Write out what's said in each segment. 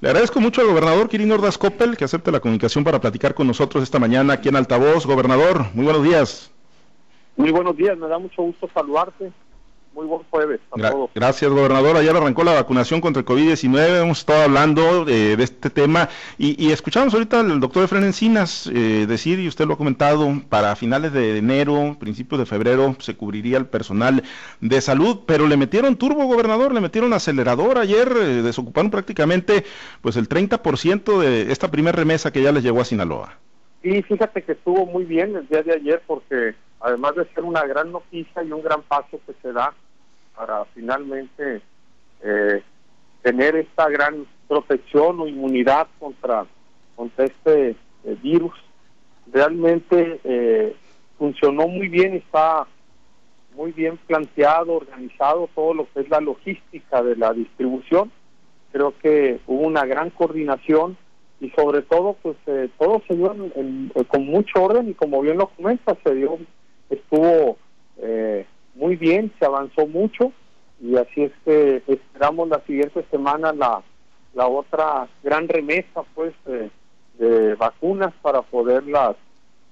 Le agradezco mucho al gobernador Kirin Ordaz Coppel que acepte la comunicación para platicar con nosotros esta mañana aquí en Altavoz. Gobernador, muy buenos días. Muy buenos días, me da mucho gusto saludarte. Muy buen jueves a todos. Gracias, gobernador. Ayer arrancó la vacunación contra el COVID-19. Hemos estado hablando de, este tema y, escuchamos ahorita al doctor Efren Encinas eh, decir, y usted lo ha comentado, para finales de enero, principios de febrero, se cubriría el personal de salud, pero le metieron turbo, gobernador, le metieron acelerador. Ayer eh, desocuparon prácticamente pues el 30% de esta primera remesa que ya les llegó a Sinaloa. Y fíjate que estuvo muy bien el día de ayer porque además de ser una gran noticia y un gran paso que se da para finalmente eh, tener esta gran protección o inmunidad contra, contra este eh, virus. Realmente eh, funcionó muy bien, está muy bien planteado, organizado todo lo que es la logística de la distribución. Creo que hubo una gran coordinación y sobre todo, pues todo se dio con mucho orden y como bien lo comenta, se dio, estuvo muy bien, se avanzó mucho y así es que esperamos la siguiente semana la, la otra gran remesa pues de, vacunas para poderlas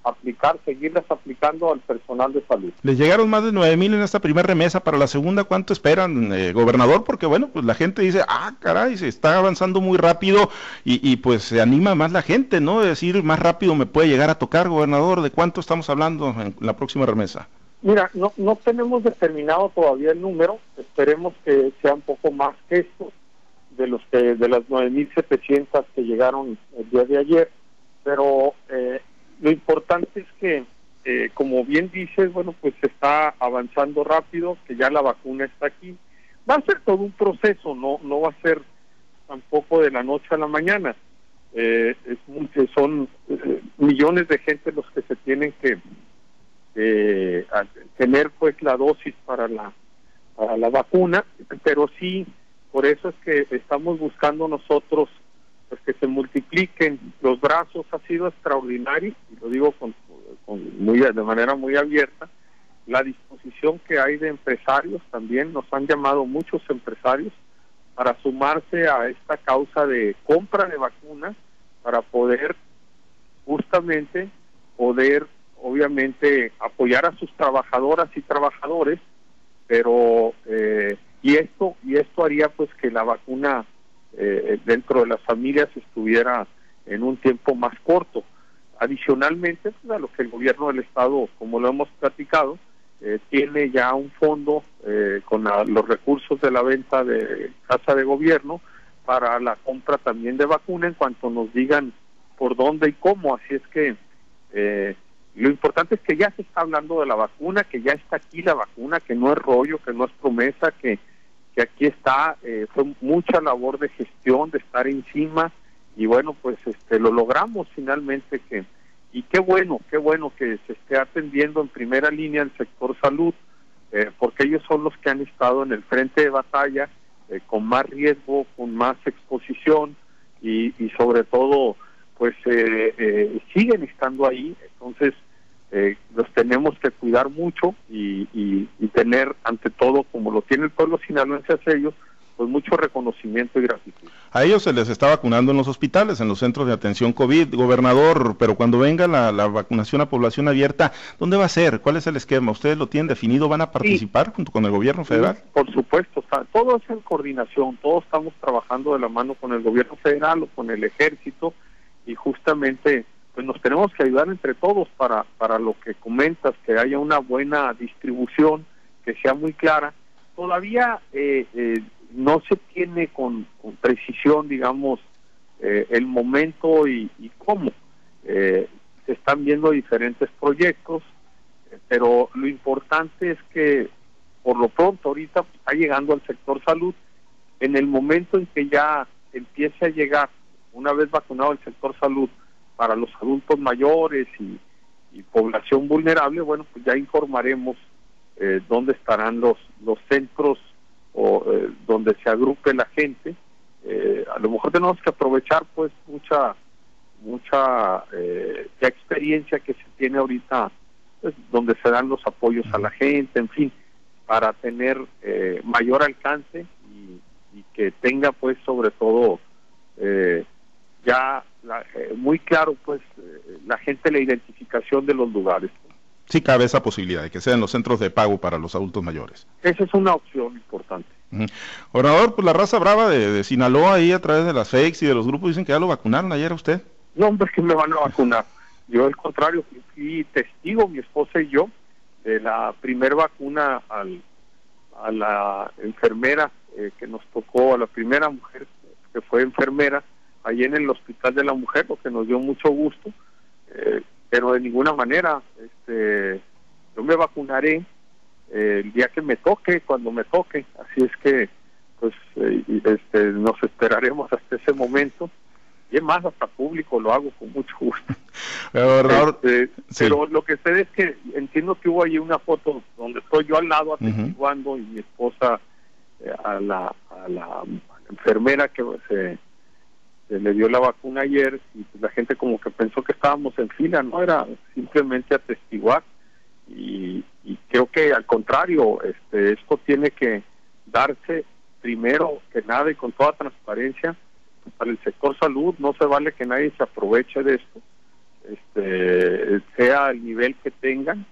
aplicar, seguirlas aplicando al personal de salud. Les llegaron más de nueve mil en esta primera remesa, para la segunda, ¿cuánto esperan, eh, gobernador? Porque bueno, pues la gente dice, ah, caray, se está avanzando muy rápido y, y pues se anima más la gente, ¿no? De decir, más rápido me puede llegar a tocar, gobernador, ¿de cuánto estamos hablando en la próxima remesa? Mira, no, no tenemos determinado todavía el número, esperemos que sea un poco más que esto, de los que de las 9.700 que llegaron el día de ayer, pero eh, lo importante es que, eh, como bien dices, bueno, pues se está avanzando rápido, que ya la vacuna está aquí. Va a ser todo un proceso, no no va a ser tampoco de la noche a la mañana. Eh, es, son millones de gente los que se tienen que eh, tener pues la dosis para la para la vacuna, pero sí por eso es que estamos buscando nosotros pues que se multipliquen. Los brazos ha sido extraordinario y lo digo con, muy de manera muy abierta. La disposición que hay de empresarios también nos han llamado muchos empresarios para sumarse a esta causa de compra de vacunas para poder justamente poder obviamente apoyar a sus trabajadoras y trabajadores, pero eh, y esto y esto haría pues que la vacuna eh, dentro de las familias estuviera en un tiempo más corto. Adicionalmente, pues, a lo que el gobierno del estado, como lo hemos platicado, eh, tiene ya un fondo con los recursos de la venta de casa de gobierno para la compra también de vacuna en cuanto nos digan por dónde y cómo. Así es que eh, lo importante es que ya se está hablando de la vacuna, que ya está aquí la vacuna, que no es rollo, que no es promesa, que, que aquí está. Eh, fue mucha labor de gestión, de estar encima y bueno, pues este lo logramos finalmente que y qué bueno, qué bueno que se esté atendiendo en primera línea el sector salud, eh, porque ellos son los que han estado en el frente de batalla eh, con más riesgo, con más exposición y, y sobre todo pues siguen estando ahí. Entonces, eh, los tenemos que cuidar mucho y, tener ante todo, como lo tiene el pueblo sinaloense hacia ellos, pues mucho reconocimiento y gratitud. A ellos se les está vacunando en los hospitales, en los centros de atención COVID, gobernador, pero cuando venga la, vacunación a población abierta, ¿dónde va a ser? ¿Cuál es el esquema? ¿Ustedes lo tienen definido? ¿Van a participar junto con el gobierno federal? por supuesto, todo es en coordinación, todos estamos trabajando de la mano con el gobierno federal o con el ejército y justamente pues nos tenemos que ayudar entre todos para, para lo que comentas, que haya una buena distribución, que sea muy clara. Todavía eh, eh, no se tiene con, precisión, digamos, eh, el momento y, cómo. se están viendo diferentes proyectos, pero lo importante es que por lo pronto ahorita está llegando al sector salud, en el momento en que ya empiece a llegar, una vez vacunado el sector salud, para los adultos mayores y, población vulnerable, bueno, pues ya informaremos eh, dónde estarán los, los centros o eh, donde se agrupe la gente. Eh, a lo mejor tenemos que aprovechar pues mucha mucha eh, experiencia que se tiene ahorita, pues, donde se dan los apoyos a la gente, en fin, para tener mayor alcance y, y que tenga pues sobre todo ya eh, muy claro pues eh, la gente la identificación de los lugares. Sí cabe esa posibilidad de que sean los centros de pago para los adultos mayores. Esa es una opción importante. Gobernador, pues la raza brava de, Sinaloa ahí a través de las fakes y de los grupos dicen que ya lo vacunaron ayer a usd No, hombre, que me van a vacunar. Yo, al contrario, fui testigo, mi esposa y yo, de la primer vacuna al, a la enfermera eh, que nos tocó, a la primera mujer que fue enfermera, ahí en el Hospital de la Mujer, lo que nos dio mucho gusto, eh, pero de ninguna manera, este, yo me vacunaré eh, el día que me toque, cuando me toque, así es que pues este, nos esperaremos hasta ese momento. Y es más, hasta público lo hago con mucho gusto. Este, pero lo que sé es que entiendo que hubo ahí una foto donde estoy yo al lado atestiguando y mi esposa eh, a, la, a, la, enfermera que se, le dio la vacuna ayer y pues la gente como que pensó que estábamos en fila, no era simplemente atestiguar y, y creo que al contrario, este, esto tiene que darse primero que nada y con toda transparencia para el sector salud. No se vale que nadie se aproveche de esto, este, sea el nivel que tengan,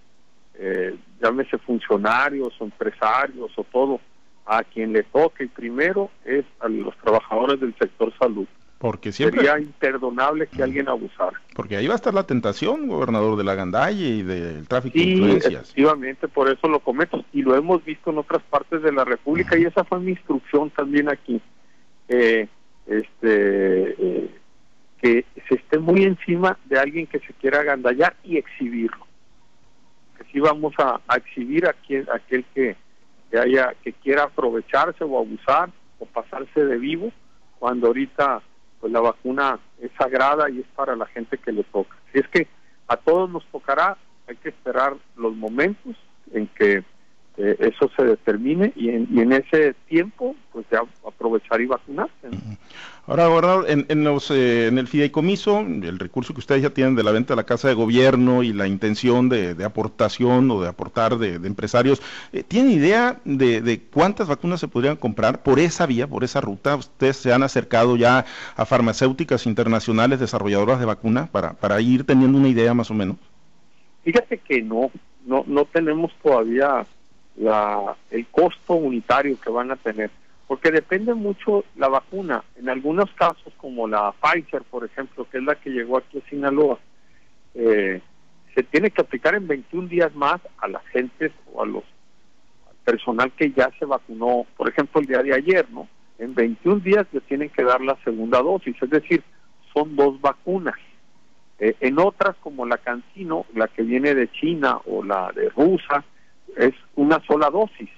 eh, llámese funcionarios o empresarios o todo, a quien le toque. Primero es a los trabajadores del sector salud. Porque siempre... Sería imperdonable que alguien abusara. Porque ahí va a estar la tentación, gobernador, de la gandalle y del tráfico de influencias. efectivamente, por eso lo comento. Y lo hemos visto en otras partes de la República y esa fue mi instrucción también aquí. Eh, este eh, que se esté muy encima de alguien que se quiera agandallar y exhibirlo. Que si vamos a, exhibir a quien, aquel que, haya que quiera aprovecharse o abusar o pasarse de vivo cuando ahorita pues la vacuna es sagrada y es para la gente que le toca. Si es que a todos nos tocará, hay que esperar los momentos en que eh, eso se determine y en, y en ese tiempo pues ya aprovechar y vacunarse. Ahora, gobernador, en, en, los, eh, en el fideicomiso, el recurso que ustedes ya tienen de la venta de la casa de gobierno y la intención de, aportación o de aportar de, empresarios, eh, ¿tienen idea de, de, cuántas vacunas se podrían comprar por esa vía, por esa ruta? ¿Ustedes se han acercado ya a farmacéuticas internacionales desarrolladoras de vacuna para, para ir teniendo una idea más o menos? Fíjate que no, no, no tenemos todavía la, el costo unitario que van a tener, porque depende mucho la vacuna. En algunos casos, como la Pfizer, por ejemplo, que es la que llegó aquí a Sinaloa, eh, se tiene que aplicar en 21 días más a las gentes o a los al personal que ya se vacunó, por ejemplo, el día de ayer, ¿no? En 21 días le tienen que dar la segunda dosis, es decir, son dos vacunas. Eh, en otras, como la Cancino, la que viene de China o la de Rusia, es una sola dosis.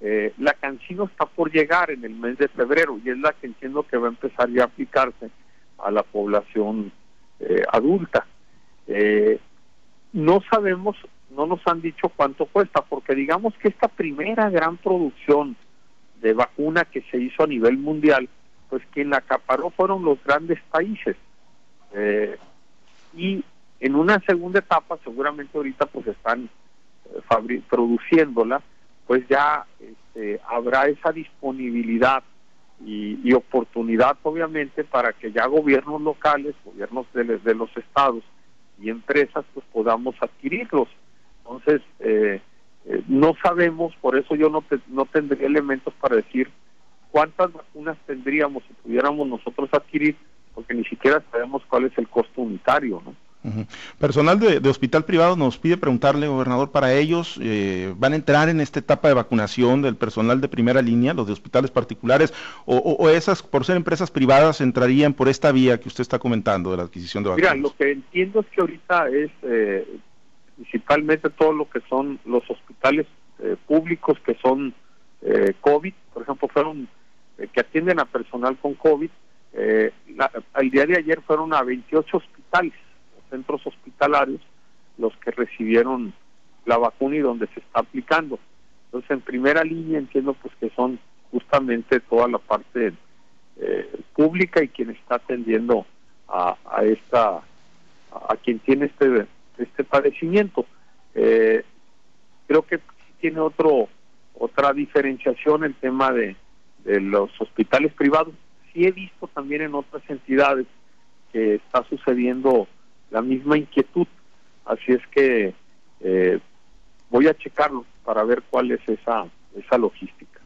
Eh, la cancino está por llegar en el mes de febrero y es la que entiendo que va a empezar ya a aplicarse a la población eh, adulta. Eh, no sabemos, no nos han dicho cuánto cuesta, porque digamos que esta primera gran producción de vacuna que se hizo a nivel mundial, pues quien la acaparó fueron los grandes países. y en una segunda etapa, seguramente ahorita pues están produciéndola, pues ya este, habrá esa disponibilidad y, oportunidad, obviamente, para que ya gobiernos locales, gobiernos de, los estados y empresas, pues podamos adquirirlos. Entonces, eh, eh, no sabemos, por eso yo no, no tendría elementos para decir cuántas vacunas tendríamos si pudiéramos nosotros adquirir, porque ni siquiera sabemos cuál es el costo unitario, ¿no? Personal de, hospital privado nos pide preguntarle, gobernador, para ellos, eh, ¿van a entrar en esta etapa de vacunación del personal de primera línea, los de hospitales particulares, o, esas, por ser empresas privadas, entrarían por esta vía que usted está comentando de la adquisición de vacunas? Mira, lo que entiendo es que ahorita es eh, principalmente todo lo que son los hospitales eh, públicos que son COVID, por ejemplo, fueron que atienden a personal con COVID. al día de ayer fueron a 28 hospitales centros hospitalarios los que recibieron la vacuna y donde se está aplicando. Entonces, en primera línea entiendo pues que son justamente toda la parte eh, pública y quien está atendiendo a, esta a, quien tiene este este padecimiento. Eh, creo que tiene otro otra diferenciación el tema de, de los hospitales privados. sí he visto también en otras entidades que está sucediendo la misma inquietud. Así es que eh, voy a checarlo para ver cuál es esa, esa logística.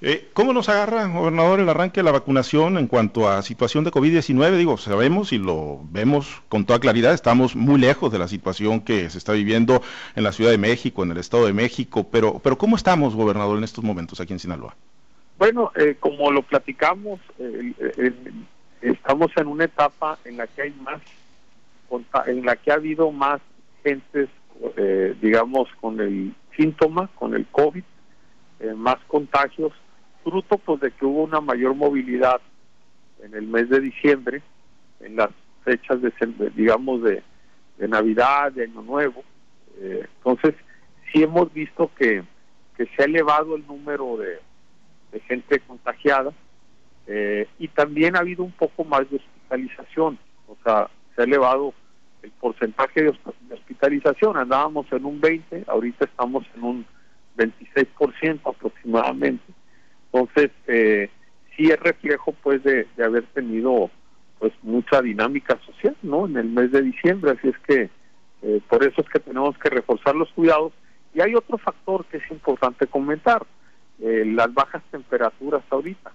Eh, ¿Cómo nos agarra, gobernador, el arranque de la vacunación en cuanto a situación de COVID-19? Digo, sabemos y lo vemos con toda claridad, estamos muy lejos de la situación que se está viviendo en la Ciudad de México, en el Estado de México, pero, pero ¿cómo estamos, gobernador, en estos momentos aquí en Sinaloa? Bueno, eh, como lo platicamos, estamos en una etapa en la que hay más, en la que ha habido más gentes, eh, digamos, con el síntoma, con el COVID, eh, más contagios, fruto pues de que hubo una mayor movilidad en el mes de diciembre, en las fechas de, digamos, de, Navidad, de Año Nuevo. Eh, entonces, sí hemos visto que, que se ha elevado el número de, gente contagiada y también ha habido un poco más de hospitalización, o sea, se ha elevado el porcentaje de hospitalización, andábamos en un 20, ahorita estamos en un 26% aproximadamente. Entonces, eh, sí es reflejo pues de, haber tenido pues mucha dinámica social, ¿no? En el mes de diciembre, así es que eh, por eso es que tenemos que reforzar los cuidados. Y hay otro factor que es importante comentar, eh, las bajas temperaturas ahorita.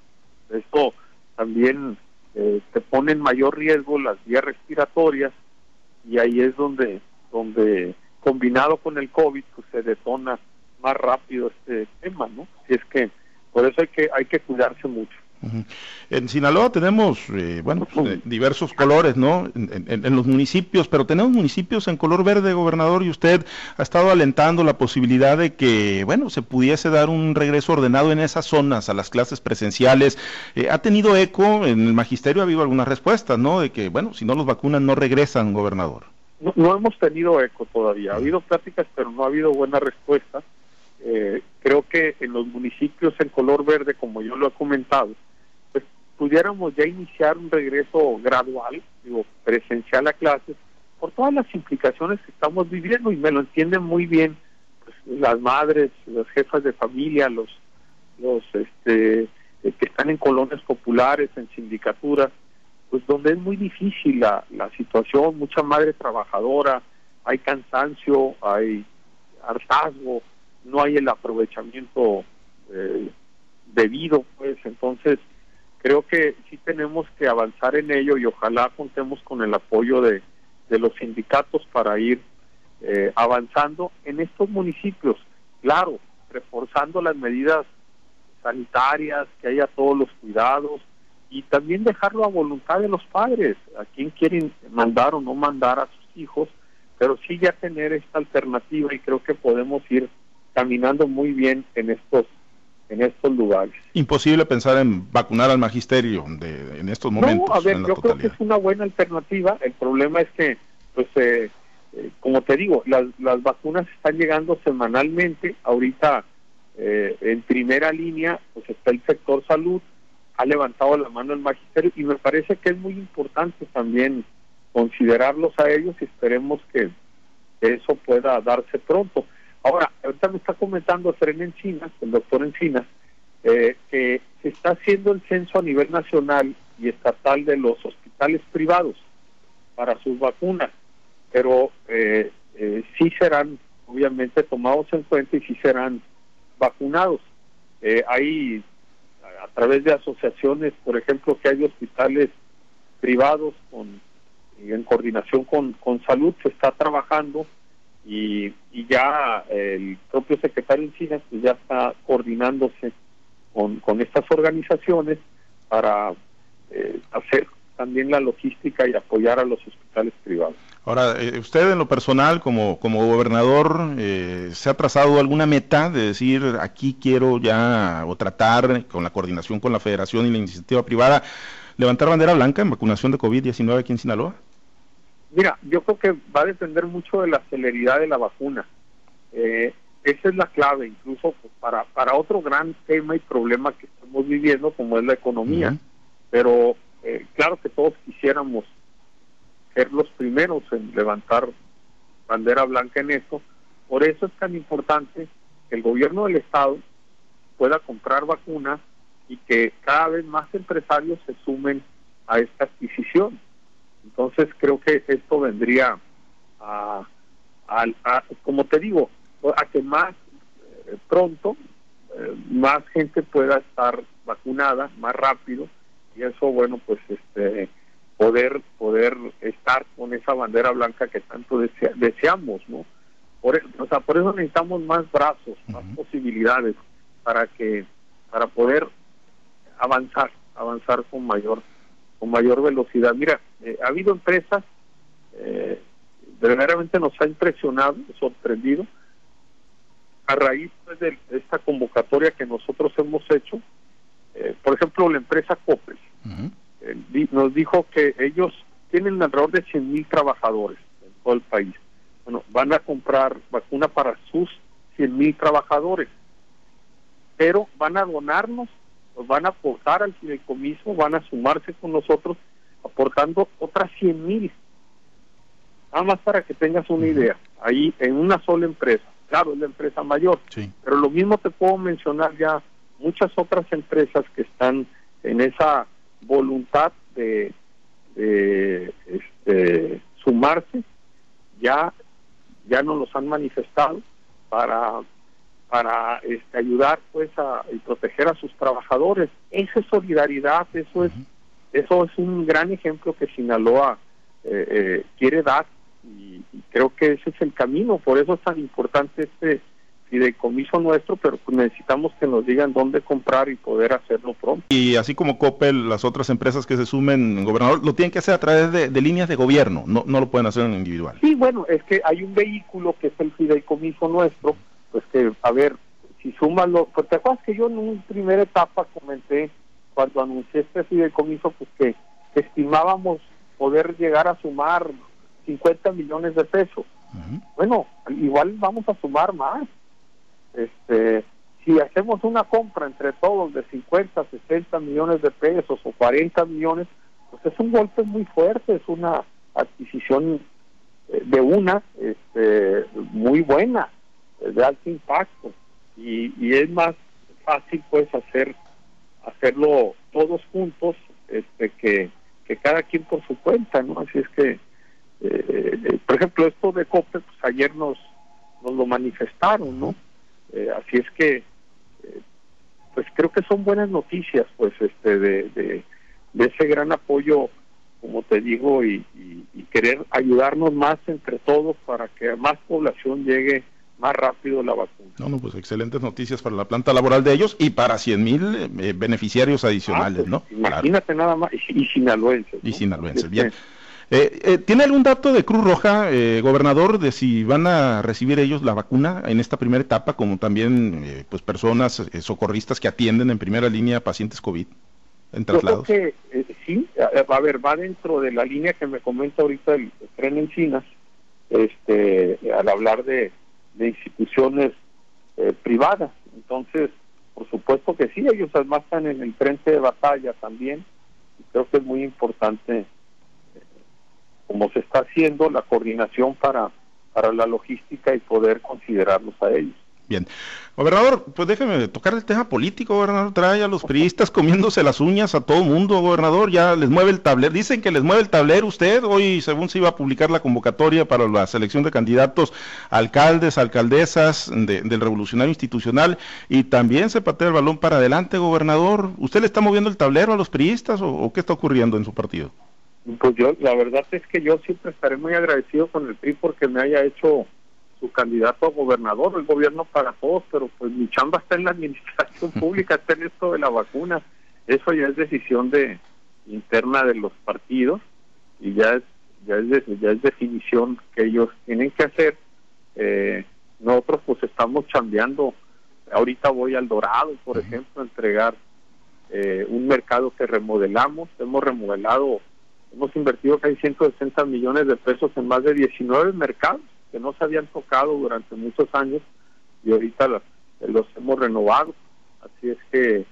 Esto también eh, te pone en mayor riesgo las vías respiratorias y ahí es donde, donde combinado con el COVID, pues se detona más rápido este tema, ¿no? Si es que por eso hay que hay que cuidarse mucho. En Sinaloa tenemos, eh, bueno, pues, eh, diversos colores, ¿no? En, los municipios, pero tenemos municipios en color verde, gobernador, y usted ha estado alentando la posibilidad de que, bueno, se pudiese dar un regreso ordenado en esas zonas a las clases presenciales. Eh, ¿Ha tenido eco? En el magisterio ha habido algunas respuestas, ¿no? De que, bueno, si no los vacunan no regresan, gobernador. No, hemos tenido eco todavía. Ha habido pláticas, pero no ha habido buena respuesta. creo que en los municipios en color verde, como yo lo he comentado, pudiéramos ya iniciar un regreso gradual, digo, presencial a clases, por todas las implicaciones que estamos viviendo y me lo entienden muy bien pues, las madres, las jefas de familia, los, los este, eh, que están en colonias populares, en sindicaturas, pues donde es muy difícil la, la situación, mucha madre trabajadora, hay cansancio, hay hartazgo, no hay el aprovechamiento eh, debido, pues entonces creo que sí tenemos que avanzar en ello y ojalá contemos con el apoyo de, los sindicatos para ir eh, avanzando en estos municipios. Claro, reforzando las medidas sanitarias, que haya todos los cuidados y también dejarlo a voluntad de los padres, a quien quieren mandar o no mandar a sus hijos, pero sí ya tener esta alternativa y creo que podemos ir caminando muy bien en estos en estos lugares. Imposible pensar en vacunar al magisterio de, en estos momentos. No, a ver, yo creo que es una buena alternativa. El problema es que, pues, eh, eh, como te digo, las, las vacunas están llegando semanalmente. Ahorita, eh, en primera línea, pues está el sector salud, ha levantado la mano el magisterio y me parece que es muy importante también considerarlos a ellos y esperemos que eso pueda darse pronto. Ahora, ahorita me está comentando Fren Encinas, el doctor Encinas, eh, que se está haciendo el censo a nivel nacional y estatal de los hospitales privados para sus vacunas, pero eh, eh, sí serán obviamente tomados en cuenta y sí serán vacunados. hay a través de asociaciones, por ejemplo, que hay hospitales privados con en coordinación con, con salud, se está trabajando y, ya el propio secretario Encinas pues ya está coordinándose con, con estas organizaciones para eh, hacer también la logística y apoyar a los hospitales privados. Ahora, eh, usted en lo personal, como, como gobernador, eh, ¿se ha trazado alguna meta de decir aquí quiero ya o tratar con la coordinación con la federación y la iniciativa privada levantar bandera blanca en vacunación de COVID-19 aquí en Sinaloa? Mira, yo creo que va a depender mucho de la celeridad de la vacuna. Eh, esa es la clave, incluso para, para otro gran tema y problema que estamos viviendo, como es la economía. Pero eh, claro que todos quisiéramos ser los primeros en levantar bandera blanca en eso. Por eso es tan importante que el gobierno del Estado pueda comprar vacunas y que cada vez más empresarios se sumen a esta adquisición. Entonces creo que esto vendría a, como te digo, a que más eh, pronto eh, más gente pueda estar vacunada más rápido y eso bueno pues este poder poder estar con esa bandera blanca que tanto deseamos no por, e, o sea, por eso necesitamos más brazos más posibilidades para que para poder avanzar avanzar con mayor con mayor velocidad. Mira eh, ha habido empresas eh, verdaderamente nos ha impresionado sorprendido a raíz pues, de esta convocatoria que nosotros hemos hecho, eh, por ejemplo, la empresa Coppel eh, nos dijo que ellos tienen alrededor de 100 mil trabajadores en todo el país. Bueno, van a comprar vacuna para sus 100 mil trabajadores, pero van a donarnos, nos van a aportar al fideicomiso, van a sumarse con nosotros aportando otras 100 mil. Nada más para que tengas una idea, ahí en una sola empresa. Claro, es la empresa mayor, pero lo mismo te puedo mencionar ya muchas otras empresas que están en esa voluntad de, este, sumarse, ya, ya nos los han manifestado para para este, ayudar pues a y proteger a sus trabajadores. Esa es solidaridad, eso es eso es un gran ejemplo que Sinaloa eh, eh, quiere dar y, creo que ese es el camino, por eso es tan importante este fideicomiso nuestro, pero necesitamos que nos digan dónde comprar y poder hacerlo pronto. Y así como Coppel, las otras empresas que se sumen, gobernador, lo tienen que hacer a través de, líneas de gobierno, no, no lo pueden hacer en individual. Sí, bueno, es que hay un vehículo que es el fideicomiso nuestro, pues que, a ver, si suman los, pues te acuerdas que yo en una primera etapa comenté, cuando anuncié este fideicomiso, pues que estimábamos poder llegar a sumar 50 millones de pesos. Bueno, igual vamos a sumar más. Este, si hacemos una compra entre todos de 50, 60 millones de pesos o 40 millones, pues es un golpe muy fuerte, es una adquisición eh, de una este, muy buena, de alto impacto y, y es más fácil pues hacer hacerlo todos juntos este que, que cada quien por su cuenta, ¿no? Así es que eh, por ejemplo, esto de COPE, pues ayer nos, nos lo manifestaron, ¿no? Eh, así es que, eh, pues creo que son buenas noticias, pues, este, de, ese gran apoyo, como te digo, y, querer ayudarnos más entre todos para que más población llegue más rápido la vacuna. No, no, pues excelentes noticias para la planta laboral de ellos y para 100 mil beneficiarios adicionales, ah, pues, ¿no? Imagínate nada más, y, y sinaloenses. Y sinaloenses, bien. Eh, eh, ¿Tiene algún dato de Cruz Roja, eh, gobernador, de si van a recibir ellos la vacuna en esta primera etapa, como también pues personas socorristas que atienden en primera línea pacientes COVID en traslados? Yo creo que sí, a, ver, va dentro de la línea que me comenta ahorita el, tren Encinas, este, al hablar de, instituciones privadas. Entonces, por supuesto que sí, ellos además están en el frente de batalla también, y creo que es muy importante como se está haciendo la coordinación para, para la logística y poder considerarlos a ellos. Bien. Gobernador, pues déjeme tocar el tema político, gobernador. Trae a los priistas comiéndose las uñas a todo mundo, gobernador. Ya les mueve el tablero. Dicen que les mueve el tablero usted. Hoy, según se iba a publicar la convocatoria para la selección de candidatos alcaldes, alcaldesas del Revolucionario Institucional. Y también se patea el balón para adelante, gobernador. ¿Usted le está moviendo el tablero a los priistas o qué está ocurriendo en su partido? Pues yo, la verdad es que yo siempre estaré muy agradecido con el PRI porque me haya hecho su candidato a gobernador, el gobierno para todos, pero pues mi chamba está en la administración pública, está en esto de la vacuna. Eso ya es decisión de interna de los partidos y ya es ya es, ya es definición que ellos tienen que hacer. Eh, nosotros pues estamos chambeando. Ahorita voy al Dorado, por ejemplo, a entregar eh, un mercado que remodelamos. Hemos remodelado Hemos invertido casi 160 millones de pesos en más de 19 mercados que no se habían tocado durante muchos años y ahorita los, hemos renovado. Así es que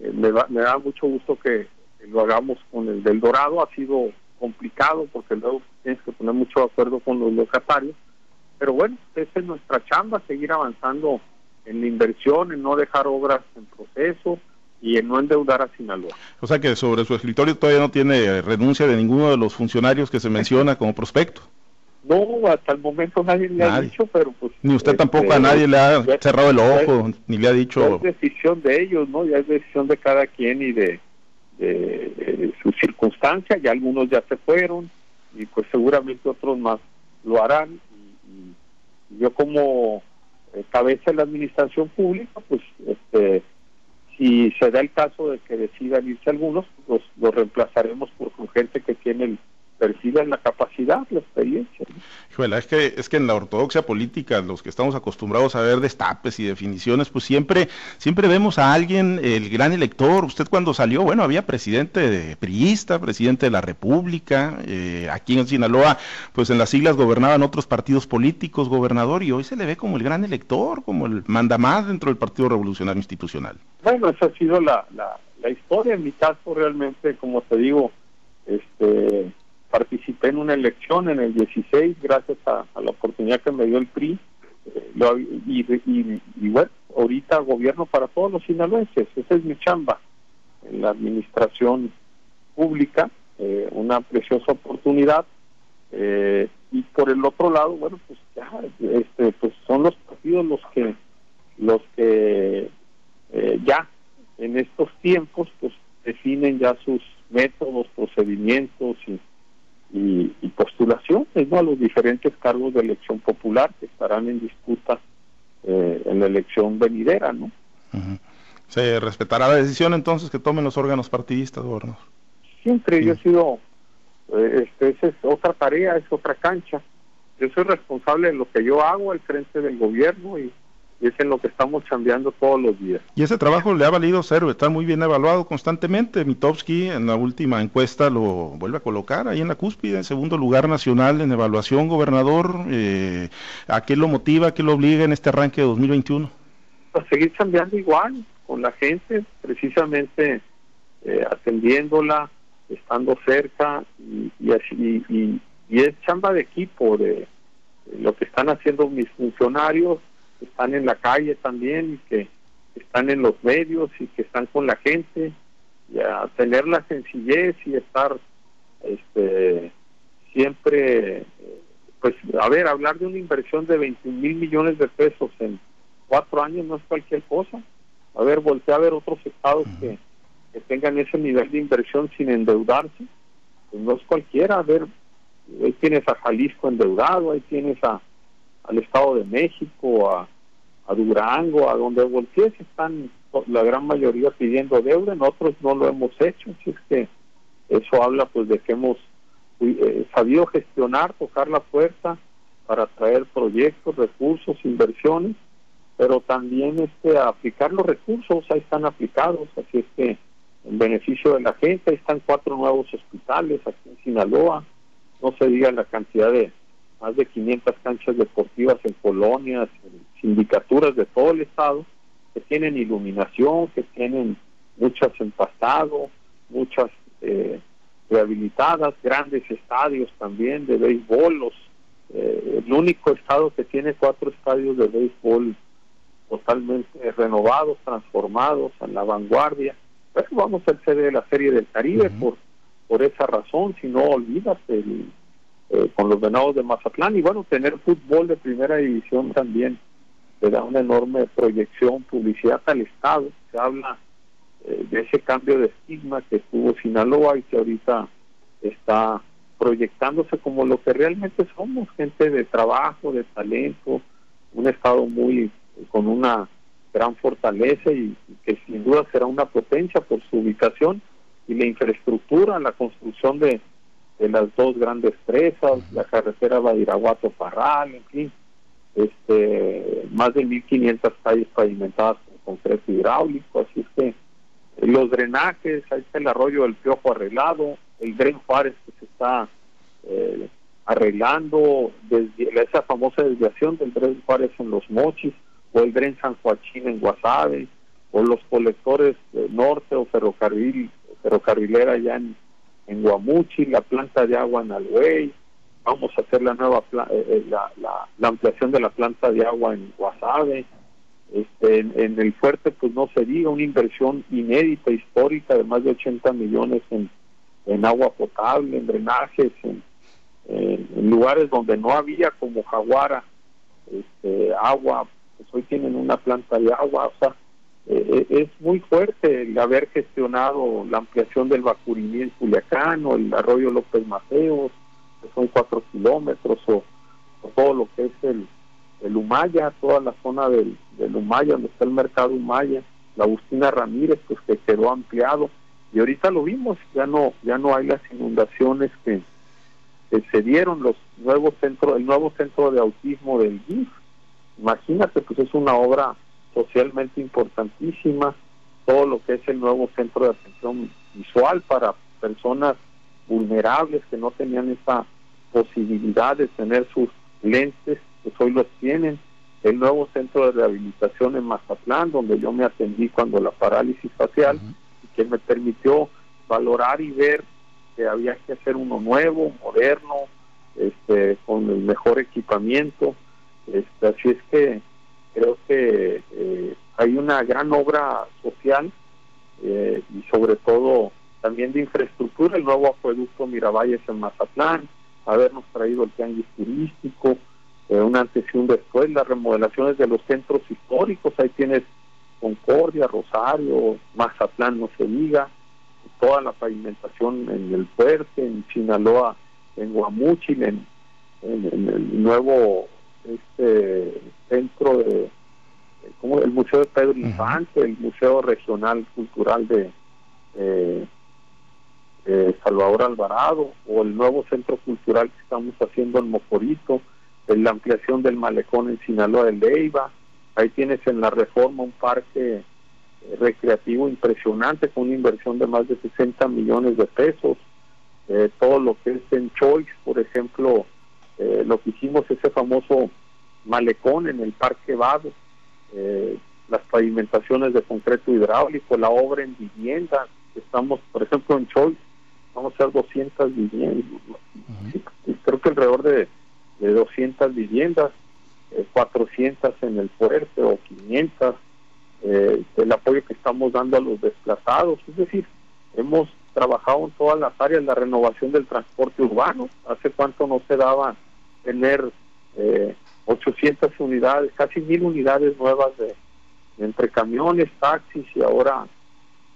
eh, me, da mucho gusto que, lo hagamos con el del Dorado. Ha sido complicado porque luego tienes que poner mucho acuerdo con los locatarios. Pero bueno, esa es nuestra chamba, seguir avanzando en la inversión, en no dejar obras en proceso y en no endeudar a Sinaloa. O sea que sobre su escritorio todavía no tiene renuncia de ninguno de los funcionarios que se menciona como prospecto. No, hasta el momento nadie le ha dicho, pero pues... Ni usted tampoco a este, nadie le ha cerrado el ojo, ni le ha dicho... es decisión de ellos, ¿no? Ya es decisión de cada quien y de, de, sus circunstancias, ya algunos ya se fueron y pues seguramente otros más lo harán. Y, yo como eh, cabeza de la administración pública, pues este si se da el caso de que decidan irse algunos, pues los reemplazaremos por gente que tiene el perciben la capacidad, la experiencia. es que, es que en la ortodoxia política, los que estamos acostumbrados a ver destapes y definiciones, pues siempre, siempre vemos a alguien, el gran elector. Usted cuando salió, bueno, había presidente de priista, presidente de la República, eh, aquí en Sinaloa, pues en las siglas gobernaban otros partidos políticos, gobernador, y hoy se le ve como el gran elector, como el mandamás dentro del Partido Revolucionario Institucional. Bueno, esa ha sido la, la, la historia, en mi caso realmente, como te digo, este participé en una elección en el 16 gracias a, la oportunidad que me dio el PRI eh, y, bueno, ahorita gobierno para todos los sinaloenses, esa es mi chamba en la administración pública, eh, una preciosa oportunidad eh, y por el otro lado, bueno, pues ya, este, pues son los partidos los que los que ya en estos tiempos pues definen ya sus métodos, procedimientos y y, postulaciones ¿no? a los diferentes cargos de elección popular que estarán en disputa eh, en la elección venidera. ¿no? ¿Se respetará la decisión entonces que tomen los órganos partidistas, gobernador? Siempre yo he sido, eh, este, esa es otra tarea, es otra cancha. Yo soy responsable de lo que yo hago al frente del gobierno y y es en lo que estamos cambiando todos los días. Y ese trabajo le ha valido cero, está muy bien evaluado constantemente. Mitowski en la última encuesta lo vuelve a colocar ahí en la cúspide, en segundo lugar nacional en evaluación, gobernador. Eh, ¿A qué lo motiva, qué lo obliga en este arranque de 2021? A seguir cambiando igual con la gente, precisamente eh, atendiéndola, estando cerca y, y, y, y es chamba de equipo de lo que están haciendo mis funcionarios están en la calle también y que están en los medios y que están con la gente y a tener la sencillez y estar este siempre pues a ver hablar de una inversión de 21 mil millones de pesos en cuatro años no es cualquier cosa. A ver voltea a ver otros estados que, que tengan ese nivel de inversión sin endeudarse. Pues no es cualquiera. A ver ahí tienes a Jalisco endeudado ahí tienes a al Estado de México a Durango, a donde voltees, están la gran mayoría pidiendo deuda, nosotros no lo hemos hecho, así es que eso habla pues de que hemos eh, sabido gestionar, tocar la puerta para traer proyectos, recursos, inversiones, pero también este aplicar los recursos, ahí están aplicados, así es que en beneficio de la gente, ahí están cuatro nuevos hospitales aquí en Sinaloa, no se diga la cantidad de más de 500 canchas deportivas en colonias, en sindicaturas de todo el estado, que tienen iluminación, que tienen muchas empastado, muchas eh, rehabilitadas, grandes estadios también de béisbol, los, eh, el único estado que tiene cuatro estadios de béisbol totalmente renovados, transformados, en la vanguardia. Pero vamos a ser de la Serie del Caribe por, por esa razón, si no olvídate el, eh, con los venados de Mazatlán. Y bueno, tener fútbol de primera división también le da una enorme proyección, publicidad al Estado, se habla eh, de ese cambio de estigma que tuvo Sinaloa y que ahorita está proyectándose como lo que realmente somos, gente de trabajo, de talento, un Estado muy con una gran fortaleza y que sin duda será una potencia por su ubicación y la infraestructura, la construcción de de las dos grandes presas, la carretera Badiraguato-Parral, en fin, este, más de 1.500 calles pavimentadas con concreto hidráulico, así es que eh, los drenajes, ahí está el arroyo del Piojo arreglado, el Dren Juárez que se está eh, arreglando, desde esa famosa desviación del Dren Juárez en Los Mochis, o el Dren San Joaquín en Guasave, o los colectores norte o ferrocarril, ferrocarrilera ya en en Guamuchi, la planta de agua en Alhuey, vamos a hacer la nueva eh, eh, la, ampliación de la planta de agua en Guasave, Este, en, el fuerte, pues no se diga, una inversión inédita, histórica, de más de 80 millones en, en agua potable, en drenajes, en, en, lugares donde no había, como Jaguara, este, agua, pues hoy tienen una planta de agua, o sea, eh, eh, es muy fuerte el haber gestionado la ampliación del Bacurimí en Culiacán o el arroyo López Mateos, que son cuatro kilómetros, o, todo lo que es el, el Humaya, toda la zona del, del Humaya, donde está el mercado Humaya, la Agustina Ramírez, pues que quedó ampliado, y ahorita lo vimos, ya no, ya no hay las inundaciones que, que se dieron los nuevos centros, el nuevo centro de autismo del GIF. Imagínate, pues es una obra socialmente importantísima, todo lo que es el nuevo centro de atención visual para personas vulnerables que no tenían esa posibilidad de tener sus lentes, pues hoy los tienen. El nuevo centro de rehabilitación en Mazatlán, donde yo me atendí cuando la parálisis facial, y que me permitió valorar y ver que había que hacer uno nuevo, moderno, este, con el mejor equipamiento. Este, así es que creo que eh, hay una gran obra social eh, y sobre todo también de infraestructura, el nuevo acueducto Miravalles en Mazatlán, habernos traído el tianguis turístico, eh, un antes y un después, las remodelaciones de los centros históricos, ahí tienes Concordia, Rosario, Mazatlán, no se diga, toda la pavimentación en el fuerte, en Sinaloa, en Guamúchil, en, en el nuevo este centro de como el Museo de Pedro Infante, el Museo Regional Cultural de Salvador Alvarado o el nuevo centro cultural que estamos haciendo en Mocorito, la ampliación del malecón en Sinaloa de Leiva, ahí tienes en la reforma un parque recreativo impresionante con una inversión de más de 60 millones de pesos, eh, todo lo que es en Choice, por ejemplo, eh, lo que hicimos ese famoso malecón en el Parque Vado, eh, las pavimentaciones de concreto hidráulico, la obra en viviendas, estamos, por ejemplo, en Choice, vamos a hacer 200 viviendas, creo que alrededor de, de 200 viviendas, 400 eh, en el fuerte o 500, eh, el apoyo que estamos dando a los desplazados, es decir, hemos trabajado en todas las áreas, la renovación del transporte urbano, hace cuánto no se daba tener eh, 800 unidades, casi mil unidades nuevas de, entre camiones, taxis y ahora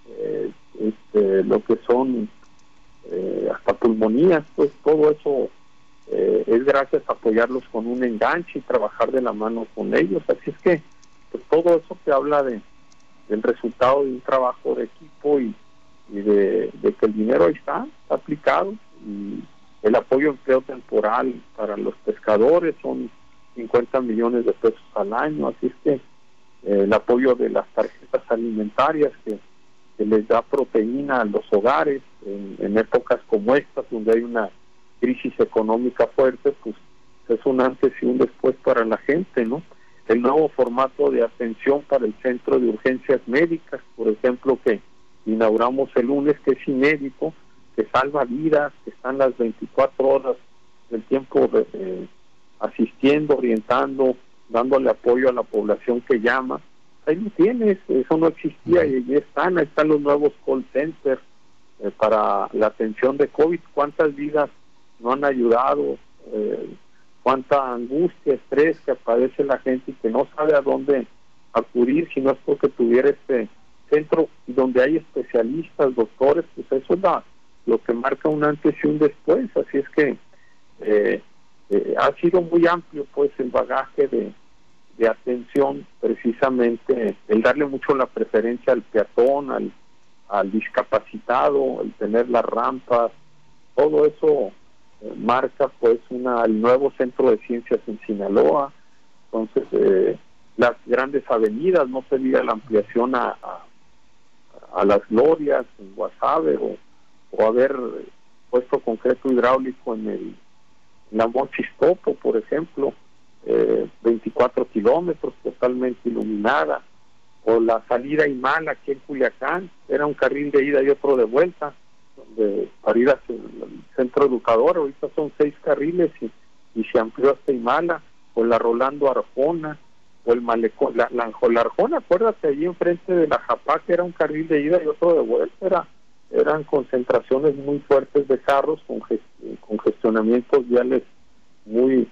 eh, este, lo que son eh, hasta pulmonías, pues todo eso eh, es gracias a apoyarlos con un enganche y trabajar de la mano con ellos. Así es que pues todo eso que habla de del resultado de un trabajo de equipo y, de, de, que el dinero ahí está, está aplicado y el apoyo empleo temporal para los pescadores son 50 millones de pesos al año, así es que eh, el apoyo de las tarjetas alimentarias que, les da proteína a los hogares en, épocas como estas, donde hay una crisis económica fuerte, pues es un antes y un después para la gente, ¿no? El nuevo formato de atención para el centro de urgencias médicas, por ejemplo, que inauguramos el lunes, que es inédito, que salva vidas, que están las 24 horas del tiempo de, eh, asistiendo, orientando, dándole apoyo a la población que llama. Ahí lo tienes, eso no existía y ahí están, ahí están los nuevos call centers eh, para la atención de COVID. ¿Cuántas vidas no han ayudado? Eh, ¿Cuánta angustia, estrés que padece la gente y que no sabe a dónde acudir si no es porque tuviera este centro donde hay especialistas, doctores, pues eso es lo que marca un antes y un después. Así es que eh, eh, ha sido muy amplio pues el bagaje de, atención precisamente el darle mucho la preferencia al peatón al, discapacitado el tener las rampas todo eso eh, marca pues una el nuevo centro de ciencias en Sinaloa. Entonces eh, las grandes avenidas no se diga la ampliación a, a, las glorias en Guasave o haber puesto concreto hidráulico en el la Monchistopo, por ejemplo, eh, 24 kilómetros totalmente iluminada, o la salida Imala aquí en Culiacán, era un carril de ida y otro de vuelta, donde para ir hacia el centro educador, ahorita son seis carriles y, se amplió hasta Imala, o la Rolando Arjona, o el malecón, la, la Anjolarjón, acuérdate, allí enfrente de la Japá, que era un carril de ida y otro de vuelta, era, eran concentraciones muy fuertes de carros con, con gestionamientos viales muy,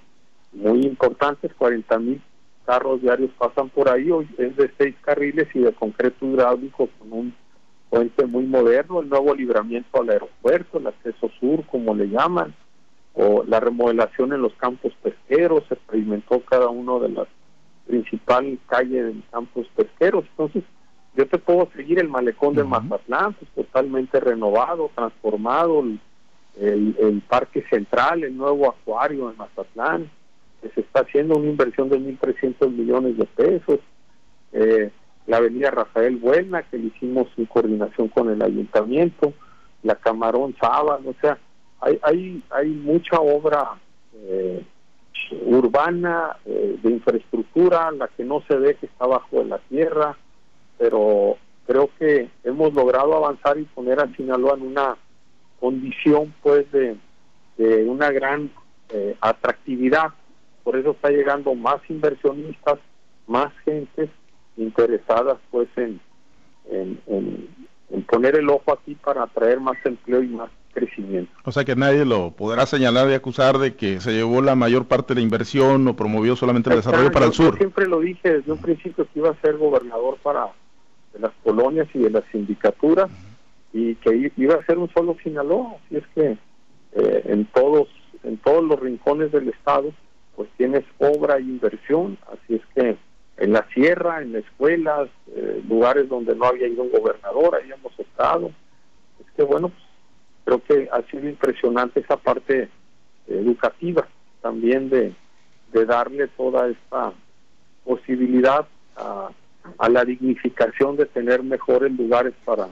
muy importantes, 40 mil carros diarios pasan por ahí, hoy es de seis carriles y de concreto hidráulico con un puente muy moderno, el nuevo libramiento al aeropuerto, el acceso sur, como le llaman, o la remodelación en los campos pesqueros, se experimentó cada uno de las principales calles de campos pesqueros. Entonces, yo te puedo seguir el malecón de Mazatlán, pues, totalmente renovado, transformado, el, el, parque central, el nuevo acuario en Mazatlán, que se está haciendo una inversión de 1.300 millones de pesos. Eh, la avenida Rafael Buena, que le hicimos en coordinación con el ayuntamiento, la Camarón Sábado, o sea, hay, hay, hay mucha obra eh, urbana, eh, de infraestructura, la que no se ve que está bajo de la tierra, pero creo que hemos logrado avanzar y poner a Sinaloa en una condición pues de, de una gran eh, atractividad, por eso está llegando más inversionistas, más gentes interesadas pues en, en, poner el ojo aquí para atraer más empleo y más crecimiento. O sea que nadie lo podrá señalar y acusar de que se llevó la mayor parte de la inversión o promovió solamente el desarrollo para el sur. Yo siempre lo dije desde un principio que iba a ser gobernador para de las colonias y de las sindicaturas y que iba a ser un solo Sinaloa. Así es que eh, en todos en todos los rincones del estado pues tienes obra e inversión. Así es que en la sierra, en escuelas, eh, lugares donde no había ido un gobernador, ahí hemos estado. Es que bueno, pues, creo que ha sido impresionante esa parte educativa también de, de darle toda esta posibilidad a, a, la dignificación de tener mejores lugares para,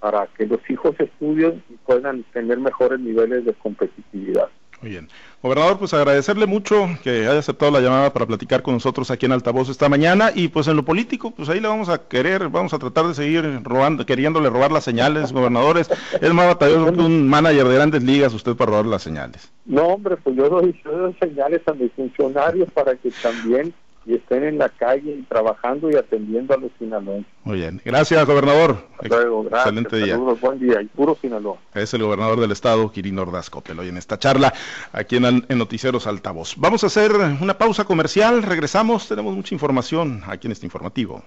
para que los hijos estudien y puedan tener mejores niveles de competitividad. Muy bien. Gobernador, pues agradecerle mucho que haya aceptado la llamada para platicar con nosotros aquí en Altavoz esta mañana y pues en lo político, pues ahí le vamos a querer, vamos a tratar de seguir robando, queriéndole robar las señales, gobernadores. Es más batalloso que un manager de grandes ligas usted para robar las señales. No, hombre, pues yo doy, yo doy señales a mis funcionarios para que también y estén en la calle y trabajando y atendiendo a los sinaloenses. Muy bien. Gracias, gobernador. Luego, gracias. Excelente día. buen día. Y puro Sinaloa. Es el gobernador del estado, Quirino Ordaz Coppel, hoy en esta charla aquí en, en Noticieros Altavoz. Vamos a hacer una pausa comercial. Regresamos. Tenemos mucha información aquí en este informativo.